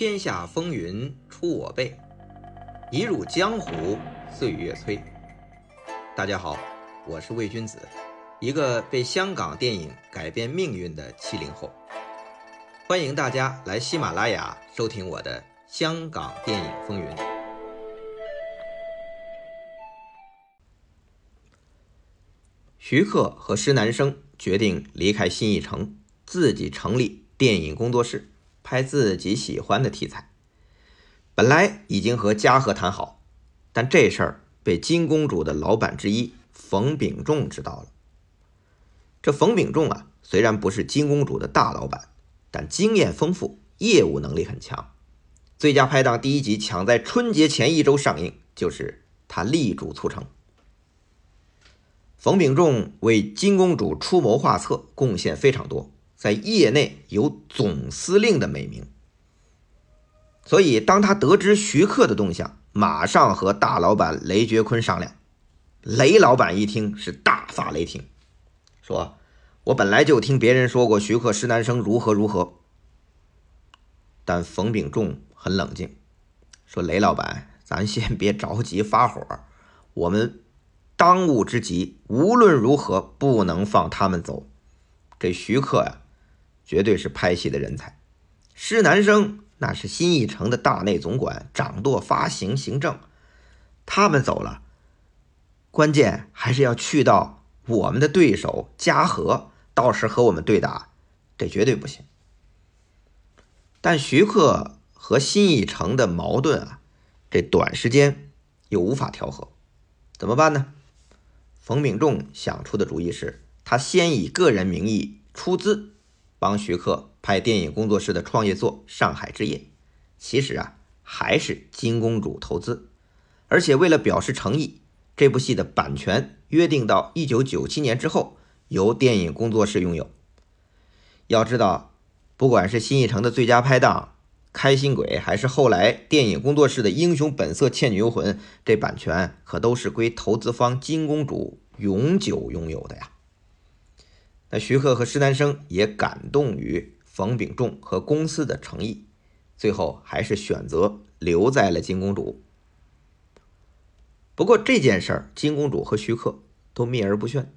天下风云出我辈，一入江湖岁月催。大家好，我是魏君子，一个被香港电影改变命运的七零后。欢迎大家来喜马拉雅收听我的《香港电影风云》。徐克和施南生决定离开新艺城，自己成立电影工作室。拍自己喜欢的题材，本来已经和嘉禾谈好，但这事儿被金公主的老板之一冯秉仲知道了。这冯秉仲啊，虽然不是金公主的大老板，但经验丰富，业务能力很强。最佳拍档第一集抢在春节前一周上映，就是他力主促成。冯秉仲为金公主出谋划策，贡献非常多。在业内有总司令的美名，所以当他得知徐克的动向，马上和大老板雷觉坤商量。雷老板一听是大发雷霆，说：“我本来就听别人说过徐克施南生如何如何。”但冯秉仲很冷静，说：“雷老板，咱先别着急发火，我们当务之急无论如何不能放他们走。这徐克呀。”绝对是拍戏的人才，施南生那是新艺城的大内总管，掌舵发行、行政。他们走了，关键还是要去到我们的对手嘉禾，到时和我们对打，这绝对不行。但徐克和新艺城的矛盾啊，这短时间又无法调和，怎么办呢？冯秉仲想出的主意是，他先以个人名义出资。帮徐克拍电影工作室的创业作《上海之夜》，其实啊还是金公主投资，而且为了表示诚意，这部戏的版权约定到一九九七年之后由电影工作室拥有。要知道，不管是新艺城的最佳拍档《开心鬼》，还是后来电影工作室的《英雄本色》《倩女幽魂》，这版权可都是归投资方金公主永久拥有的呀。那徐克和施南生也感动于冯秉仲和公司的诚意，最后还是选择留在了金公主。不过这件事儿，金公主和徐克都秘而不宣，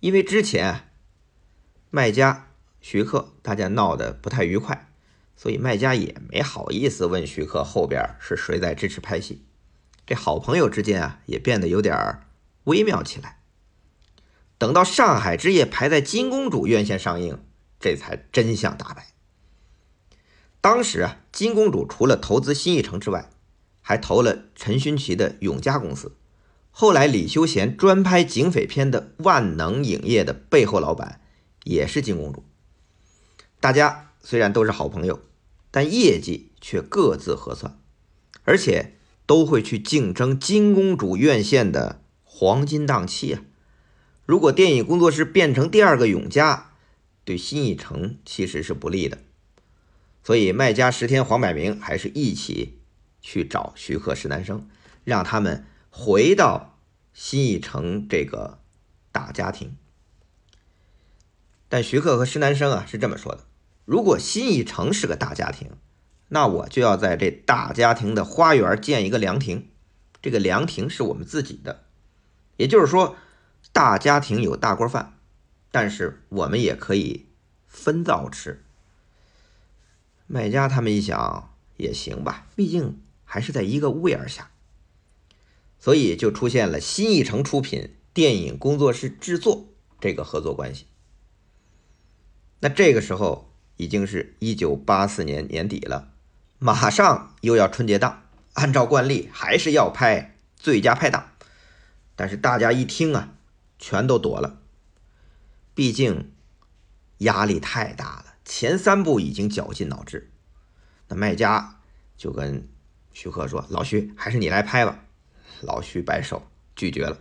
因为之前卖家徐克大家闹得不太愉快，所以卖家也没好意思问徐克后边是谁在支持拍戏。这好朋友之间啊，也变得有点微妙起来。等到《上海之夜》排在金公主院线上映，这才真相大白。当时啊，金公主除了投资新艺城之外，还投了陈勋奇的永嘉公司。后来李修贤专拍警匪片的万能影业的背后老板也是金公主。大家虽然都是好朋友，但业绩却各自核算，而且都会去竞争金公主院线的黄金档期啊。如果电影工作室变成第二个永嘉，对新艺城其实是不利的。所以卖家石天、黄百鸣还是一起去找徐克、石南生，让他们回到新艺城这个大家庭。但徐克和石南生啊是这么说的：如果新艺城是个大家庭，那我就要在这大家庭的花园建一个凉亭，这个凉亭是我们自己的，也就是说。大家庭有大锅饭，但是我们也可以分灶吃。卖家他们一想也行吧，毕竟还是在一个屋檐下，所以就出现了新艺城出品、电影工作室制作这个合作关系。那这个时候已经是一九八四年年底了，马上又要春节档，按照惯例还是要拍最佳拍档，但是大家一听啊。全都躲了，毕竟压力太大了。前三部已经绞尽脑汁，那卖家就跟徐克说：“老徐，还是你来拍吧。”老徐摆手拒绝了。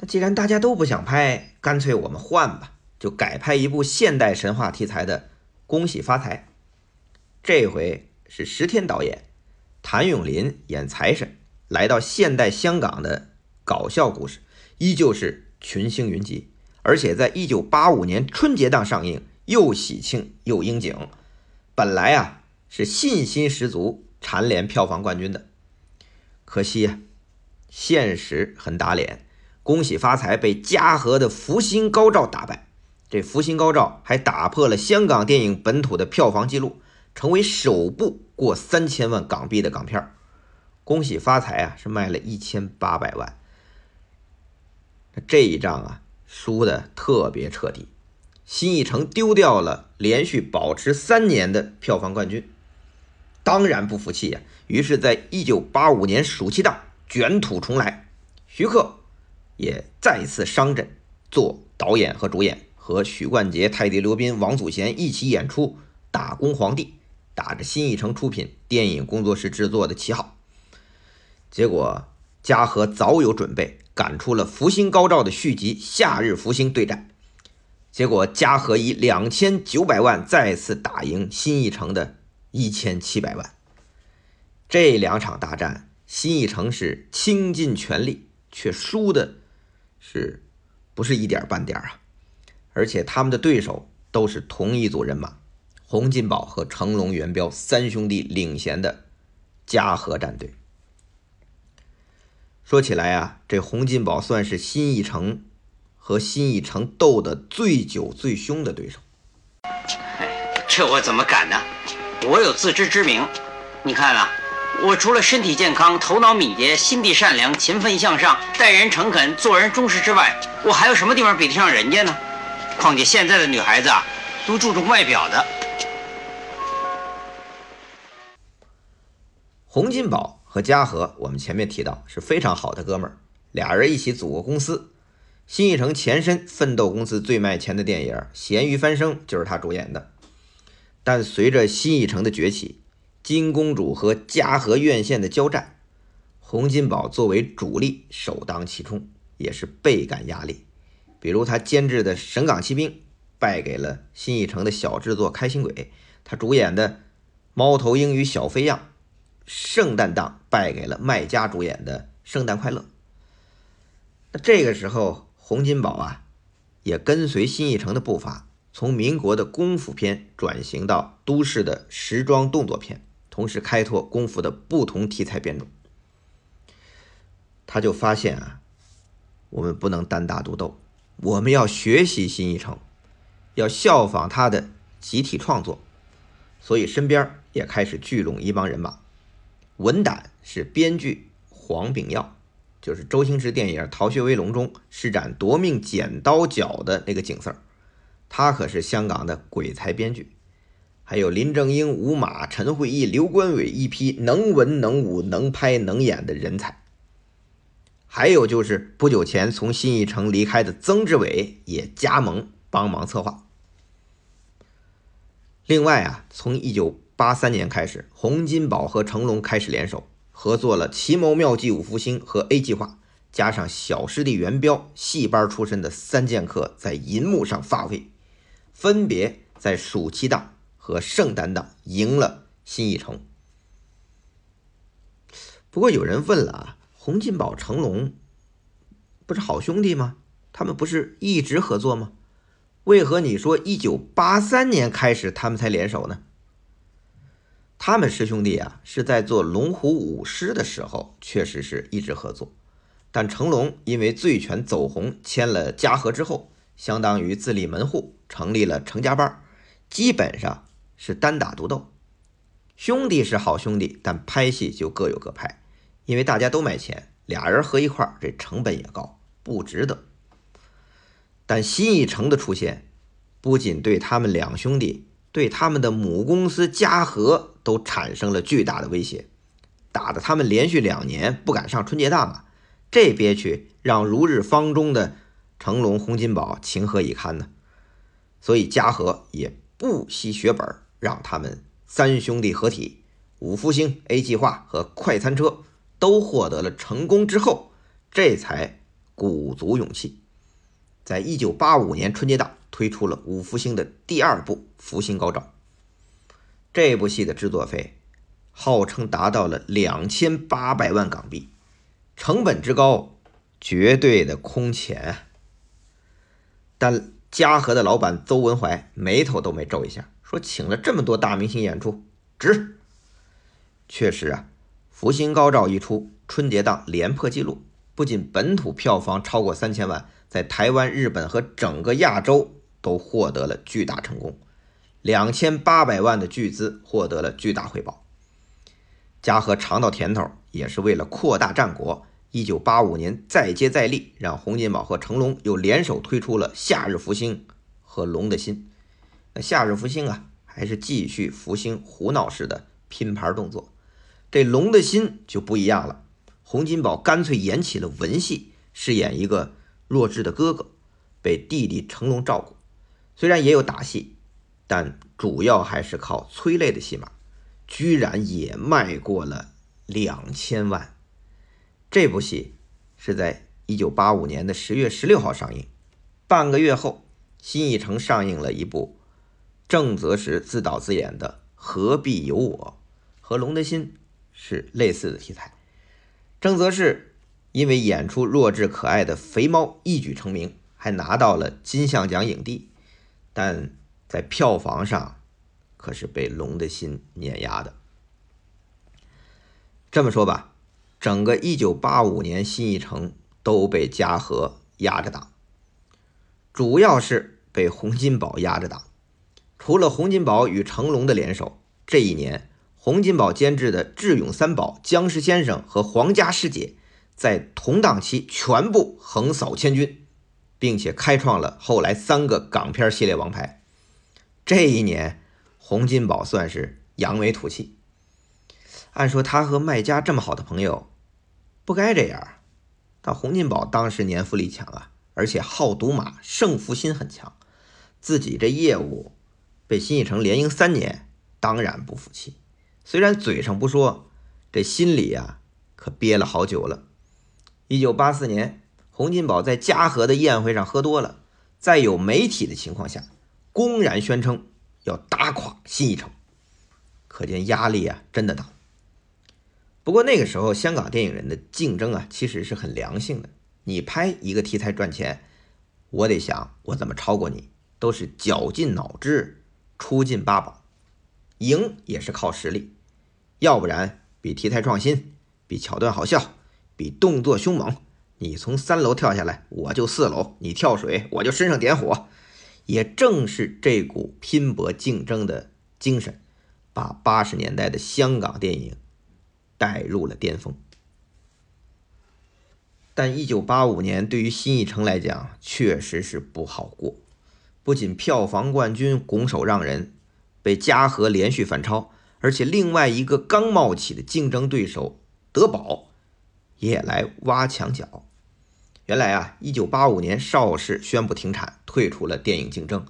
那既然大家都不想拍，干脆我们换吧，就改拍一部现代神话题材的《恭喜发财》。这回是石天导演，谭咏麟演财神，来到现代香港的搞笑故事。依旧是群星云集，而且在一九八五年春节档上映，又喜庆又应景。本来啊是信心十足，蝉联票房冠军的。可惜啊，现实很打脸，恭喜发财被嘉禾的《福星高照》打败。这《福星高照》还打破了香港电影本土的票房记录，成为首部过三千万港币的港片。恭喜发财啊，是卖了一千八百万。这一仗啊，输的特别彻底。新艺城丢掉了连续保持三年的票房冠军，当然不服气呀。于是，在一九八五年暑期档卷土重来，徐克也再次上阵做导演和主演。和许冠杰、泰迪刘宾、王祖贤一起演出《打工皇帝》，打着新艺城出品、电影工作室制作的旗号。结果嘉禾早有准备，赶出了《福星高照》的续集《夏日福星对战》。结果嘉禾以两千九百万再次打赢新艺城的一千七百万。这两场大战，新艺城是倾尽全力，却输的是不是一点半点啊？而且他们的对手都是同一组人马，洪金宝和成龙、元彪三兄弟领衔的嘉禾战队。说起来啊，这洪金宝算是新一城和新一城斗得最久最凶的对手。这我怎么敢呢？我有自知之明。你看啊，我除了身体健康、头脑敏捷、心地善良、勤奋向上、待人诚恳、做人忠实之外，我还有什么地方比得上人家呢？况且现在的女孩子啊，都注重外表的。洪金宝和嘉禾，我们前面提到是非常好的哥们儿，俩人一起组过公司。新艺城前身奋斗公司最卖钱的电影《咸鱼翻身》就是他主演的。但随着新艺城的崛起，金公主和嘉禾院线的交战，洪金宝作为主力首当其冲，也是倍感压力。比如他监制的《神港奇兵》败给了新艺城的小制作《开心鬼》，他主演的《猫头鹰与小飞样》圣诞档败给了麦家主演的《圣诞快乐》。那这个时候，洪金宝啊，也跟随新艺城的步伐，从民国的功夫片转型到都市的时装动作片，同时开拓功夫的不同题材变种。他就发现啊，我们不能单打独斗。我们要学习新艺城，要效仿他的集体创作，所以身边也开始聚拢一帮人马。文胆是编剧黄炳耀，就是周星驰电影《逃学威龙》中施展夺命剪刀脚的那个景色他可是香港的鬼才编剧。还有林正英、吴马、陈慧义、刘关伟一批能文能武、能拍能演的人才。还有就是不久前从新艺城离开的曾志伟也加盟帮忙策划。另外啊，从一九八三年开始，洪金宝和成龙开始联手合作了《奇谋妙计五福星》和《A 计划》，加上小师弟元彪戏班出身的三剑客在银幕上发挥，分别在暑期档和圣诞档赢了新艺城。不过有人问了啊。洪金宝、成龙不是好兄弟吗？他们不是一直合作吗？为何你说一九八三年开始他们才联手呢？他们师兄弟啊，是在做《龙虎舞狮》的时候确实是一直合作，但成龙因为《醉拳》走红，签了嘉禾之后，相当于自立门户，成立了成家班，基本上是单打独斗。兄弟是好兄弟，但拍戏就各有各拍。因为大家都卖钱，俩人合一块，这成本也高，不值得。但新艺城的出现，不仅对他们两兄弟，对他们的母公司嘉禾都产生了巨大的威胁，打得他们连续两年不敢上春节档啊！这憋屈让如日方中的成龙、洪金宝情何以堪呢？所以嘉禾也不惜血本，让他们三兄弟合体，五福星、A 计划和快餐车。都获得了成功之后，这才鼓足勇气，在一九八五年春节档推出了五福星的第二部《福星高照》。这部戏的制作费号称达到了两千八百万港币，成本之高，绝对的空前。但嘉禾的老板邹文怀眉头都没皱一下，说：“请了这么多大明星演出，值。确实啊，福星高照一出，春节档连破纪录，不仅本土票房超过三千万，在台湾、日本和整个亚洲都获得了巨大成功，两千八百万的巨资获得了巨大回报。嘉禾尝到甜头，也是为了扩大战果。一九八五年再接再厉，让洪金宝和成龙又联手推出了《夏日福星》和《龙的心》。那《夏日福星》啊，还是继续福星胡闹式的拼盘动作。这《龙的心》就不一样了，洪金宝干脆演起了文戏，饰演一个弱智的哥哥，被弟弟成龙照顾。虽然也有打戏，但主要还是靠催泪的戏码，居然也卖过了两千万。这部戏是在一九八五年的十月十六号上映，半个月后，新艺城上映了一部郑则仕自导自演的《何必有我》，和《龙的心》是类似的题材。郑则仕因为演出弱智可爱的肥猫一举成名，还拿到了金像奖影帝，但在票房上可是被《龙的心》碾压的。这么说吧。整个一九八五年，新艺城都被嘉禾压着打，主要是被洪金宝压着打。除了洪金宝与成龙的联手，这一年洪金宝监制的《智勇三宝》《僵尸先生》和《皇家师姐》在同档期全部横扫千军，并且开创了后来三个港片系列王牌。这一年，洪金宝算是扬眉吐气。按说他和卖家这么好的朋友。不该这样，但洪金宝当时年富力强啊，而且好赌马，胜负心很强。自己这业务被新艺城连赢三年，当然不服气。虽然嘴上不说，这心里呀可憋了好久了。一九八四年，洪金宝在嘉禾的宴会上喝多了，在有媒体的情况下，公然宣称要打垮新艺城，可见压力啊真的大。不过那个时候，香港电影人的竞争啊，其实是很良性的。你拍一个题材赚钱，我得想我怎么超过你，都是绞尽脑汁，出尽八宝，赢也是靠实力，要不然比题材创新，比桥段好笑，比动作凶猛，你从三楼跳下来，我就四楼；你跳水，我就身上点火。也正是这股拼搏竞争的精神，把八十年代的香港电影。带入了巅峰，但一九八五年对于新艺城来讲确实是不好过，不仅票房冠军拱手让人，被嘉禾连续反超，而且另外一个刚冒起的竞争对手德宝也来挖墙脚。原来啊，一九八五年邵氏宣布停产，退出了电影竞争，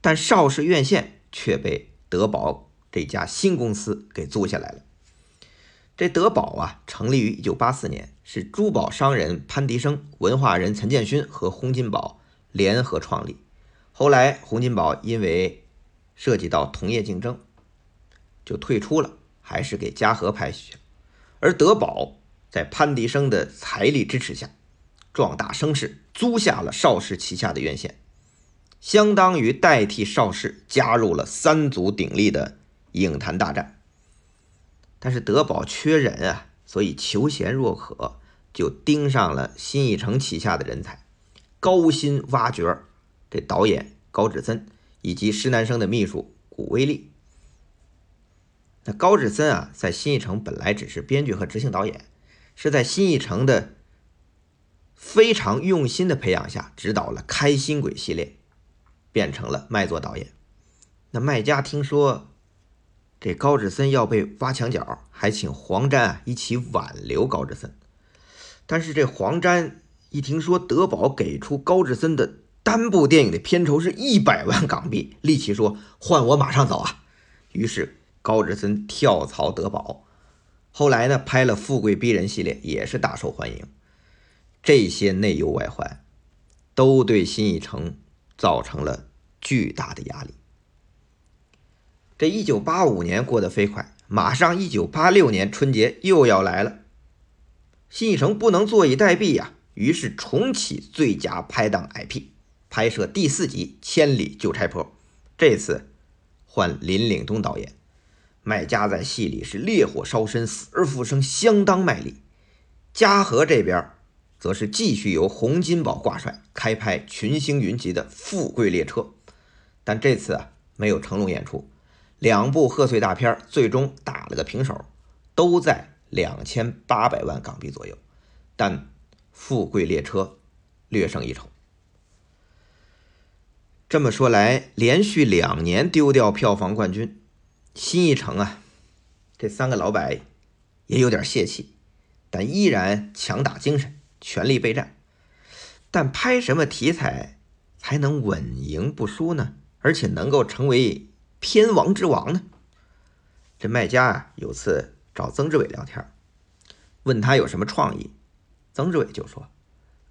但邵氏院线却被德宝这家新公司给租下来了。这德宝啊，成立于一九八四年，是珠宝商人潘迪生、文化人陈建勋和洪金宝联合创立。后来，洪金宝因为涉及到同业竞争，就退出了，还是给嘉禾拍去了。而德宝在潘迪生的财力支持下，壮大声势，租下了邵氏旗下的院线，相当于代替邵氏加入了三足鼎立的影坛大战。但是德宝缺人啊，所以求贤若渴，就盯上了新艺城旗下的人才，高薪挖掘这导演高志森以及施南生的秘书古威利。那高志森啊，在新艺城本来只是编剧和执行导演，是在新艺城的非常用心的培养下，指导了《开心鬼》系列，变成了卖座导演。那卖家听说。这高志森要被挖墙脚，还请黄沾啊一起挽留高志森。但是这黄沾一听说德宝给出高志森的单部电影的片酬是一百万港币，立即说换我马上走啊！于是高志森跳槽德宝。后来呢，拍了《富贵逼人》系列，也是大受欢迎。这些内忧外患都对新艺城造成了巨大的压力。这一九八五年过得飞快，马上一九八六年春节又要来了。新艺城不能坐以待毙呀，于是重启最佳拍档 IP，拍摄第四集《千里救差婆》。这次换林岭东导演，麦家在戏里是烈火烧身，死而复生，相当卖力。嘉禾这边则是继续由洪金宝挂帅开拍群星云集的《富贵列车》，但这次啊没有成龙演出。两部贺岁大片最终打了个平手，都在两千八百万港币左右，但《富贵列车》略胜一筹。这么说来，连续两年丢掉票房冠军。新一城啊，这三个老板也有点泄气，但依然强打精神，全力备战。但拍什么题材才能稳赢不输呢？而且能够成为片王之王呢？这卖家啊，有次找曾志伟聊天，问他有什么创意，曾志伟就说：“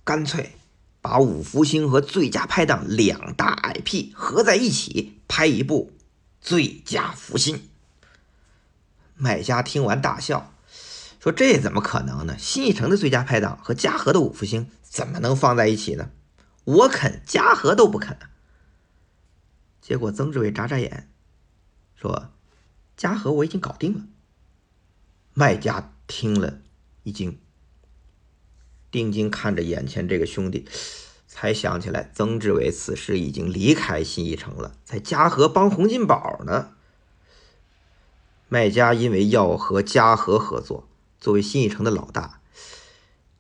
干脆把五福星和最佳拍档两大 IP 合在一起拍一部。”最佳福星，卖家听完大笑，说：“这怎么可能呢？新艺城的最佳拍档和嘉禾的五福星怎么能放在一起呢？我肯，嘉禾都不肯。”结果曾志伟眨眨眼，说：“嘉禾我已经搞定了。”卖家听了一惊，定睛看着眼前这个兄弟。才想起来，曾志伟此时已经离开新艺城了，在嘉禾帮洪金宝呢。卖家因为要和嘉禾合作，作为新艺城的老大，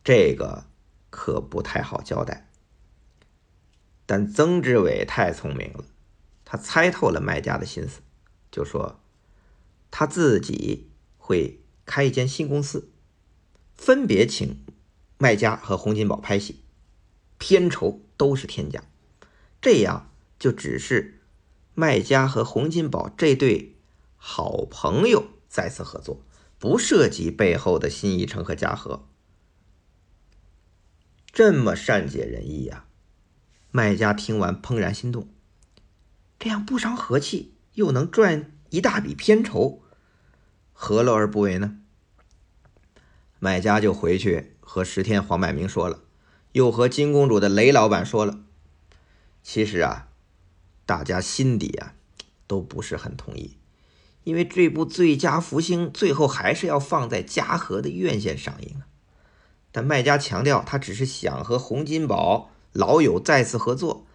这个可不太好交代。但曾志伟太聪明了，他猜透了卖家的心思，就说他自己会开一间新公司，分别请卖家和洪金宝拍戏。片酬都是天价，这样就只是卖家和洪金宝这对好朋友再次合作，不涉及背后的新艺城和嘉禾。这么善解人意呀！卖家听完怦然心动，这样不伤和气，又能赚一大笔片酬，何乐而不为呢？卖家就回去和石天、黄百鸣说了。又和金公主的雷老板说了，其实啊，大家心底啊都不是很同意，因为这部《最佳福星》最后还是要放在嘉禾的院线上映啊。但卖家强调，他只是想和洪金宝老友再次合作，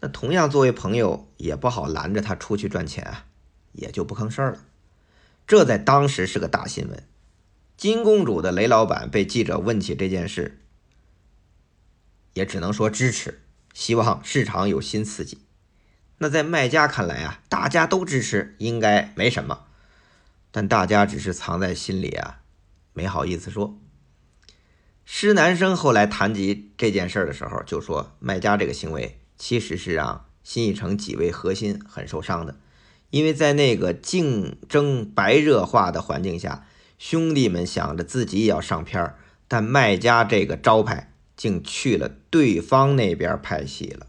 那同样作为朋友也不好拦着他出去赚钱啊，也就不吭声了。这在当时是个大新闻。金公主的雷老板被记者问起这件事。也只能说支持，希望市场有新刺激。那在卖家看来啊，大家都支持，应该没什么。但大家只是藏在心里啊，没好意思说。施南生后来谈及这件事儿的时候，就说卖家这个行为其实是让新艺城几位核心很受伤的，因为在那个竞争白热化的环境下，兄弟们想着自己也要上片儿，但卖家这个招牌。竟去了对方那边拍戏了。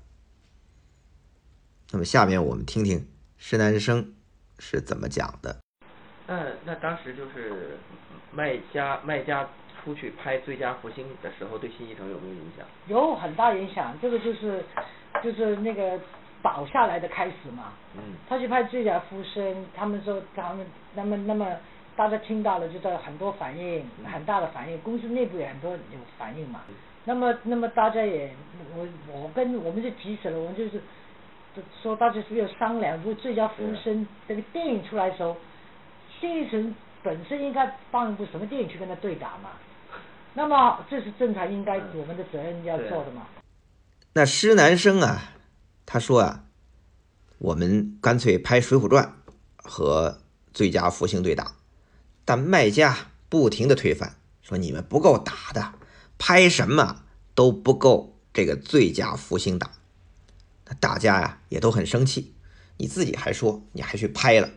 那么下面我们听听施南生是怎么讲的。那那当时就是卖家卖家出去拍《最佳福星》的时候，对新艺城有没有影响？有很大影响，这个就是就是那个倒下来的开始嘛。嗯。他去拍《最佳福星》，他们说他们那么那么大家听到了，就在很多反应，很大的反应，公司内部也很多有反应嘛。那么，那么大家也，我我跟我们就急死了，我们就是说大家是要商量，如果《最佳服务生》这个电影出来的时候，新艺城本身应该放一部什么电影去跟他对打嘛？那么这是正常应该我们的责任要做的嘛？那施南生啊，他说啊，我们干脆拍《水浒传》和《最佳福星》对打，但卖家不停的推翻，说你们不够打的。拍什么都不够这个最佳福星打，那大家呀也都很生气。你自己还说你还去拍了，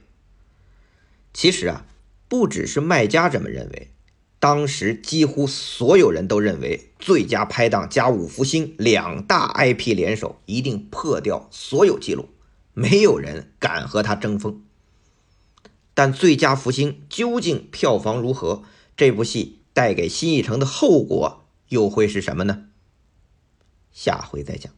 其实啊，不只是卖家这么认为，当时几乎所有人都认为最佳拍档加五福星两大 IP 联手一定破掉所有记录，没有人敢和他争锋。但最佳福星究竟票房如何？这部戏带给新艺城的后果？又会是什么呢？下回再讲。